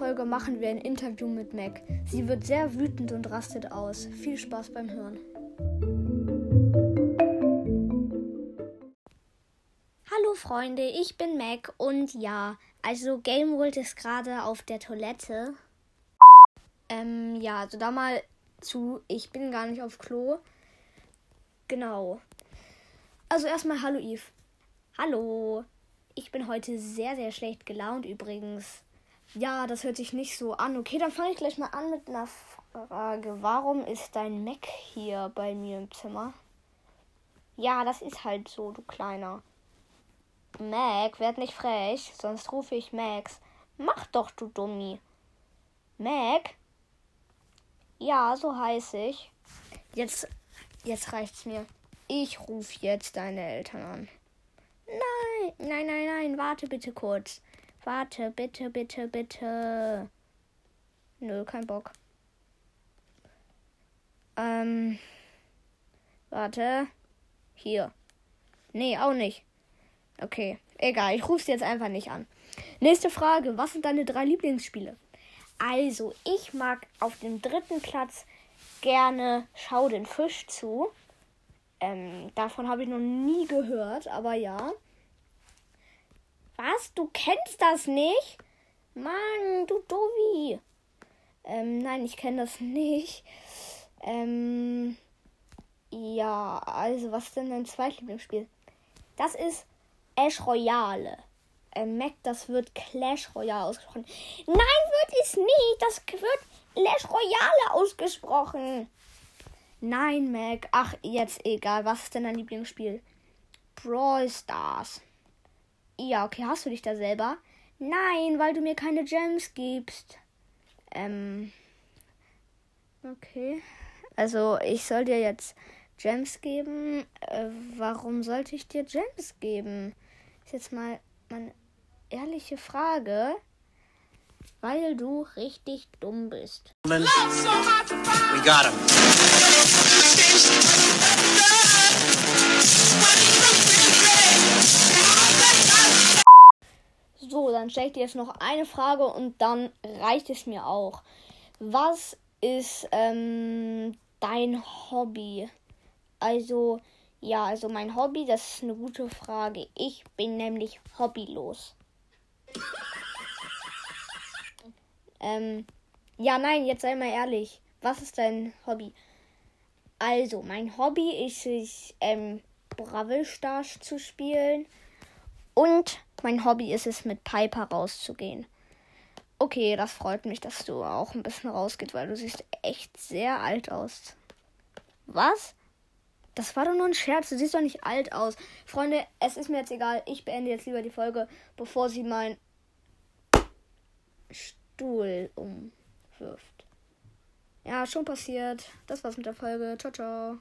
Folge machen wir ein Interview mit Mac. Sie wird sehr wütend und rastet aus. Viel Spaß beim Hören. Hallo Freunde, ich bin Mac und ja, also Game World ist gerade auf der Toilette. Ähm, ja, also da mal zu, ich bin gar nicht auf Klo. Genau. Also erstmal hallo Eve. Hallo. Ich bin heute sehr, sehr schlecht gelaunt übrigens. Ja, das hört sich nicht so an. Okay, dann fange ich gleich mal an mit einer Frage. Warum ist dein Mac hier bei mir im Zimmer? Ja, das ist halt so, du Kleiner. Mac, werd nicht frech, sonst rufe ich Max. Mach doch, du Dummi. Mac? Ja, so heiß ich. Jetzt, jetzt reicht's mir. Ich rufe jetzt deine Eltern an. Nein, nein, nein, nein, warte bitte kurz. Warte, bitte, bitte, bitte. Nö, kein Bock. Ähm. Warte. Hier. Nee, auch nicht. Okay, egal. Ich rufe jetzt einfach nicht an. Nächste Frage. Was sind deine drei Lieblingsspiele? Also, ich mag auf dem dritten Platz gerne Schau den Fisch zu. Ähm, davon habe ich noch nie gehört, aber ja. Was? Du kennst das nicht? Mann, du Dovi. Ähm, nein, ich kenne das nicht. Ähm, ja, also was ist denn dein zweitlieblingsspiel? Das ist Ash Royale. Ähm, Mac, das wird Clash Royale ausgesprochen. Nein, wird es nicht. Das wird Clash Royale ausgesprochen. Nein, Mac. Ach, jetzt egal. Was ist denn dein Lieblingsspiel? Brawl Stars. Ja, okay, hast du dich da selber? Nein, weil du mir keine Gems gibst. Ähm. Okay. Also, ich soll dir jetzt Gems geben. Äh, warum sollte ich dir Gems geben? Ist jetzt mal meine ehrliche Frage. Weil du richtig dumm bist. We got him. So, dann stelle ich dir jetzt noch eine Frage und dann reicht es mir auch. Was ist ähm, dein Hobby? Also, ja, also mein Hobby, das ist eine gute Frage. Ich bin nämlich hobbylos. Ähm, ja, nein, jetzt sei mal ehrlich. Was ist dein Hobby? Also, mein Hobby ist es, ähm, Bravel Stars zu spielen. Und mein Hobby ist es, mit Piper rauszugehen. Okay, das freut mich, dass du auch ein bisschen rausgehst, weil du siehst echt sehr alt aus. Was? Das war doch nur ein Scherz. Du siehst doch nicht alt aus. Freunde, es ist mir jetzt egal. Ich beende jetzt lieber die Folge, bevor sie mein Stuhl umwirft. Ja, schon passiert. Das war's mit der Folge. Ciao, ciao.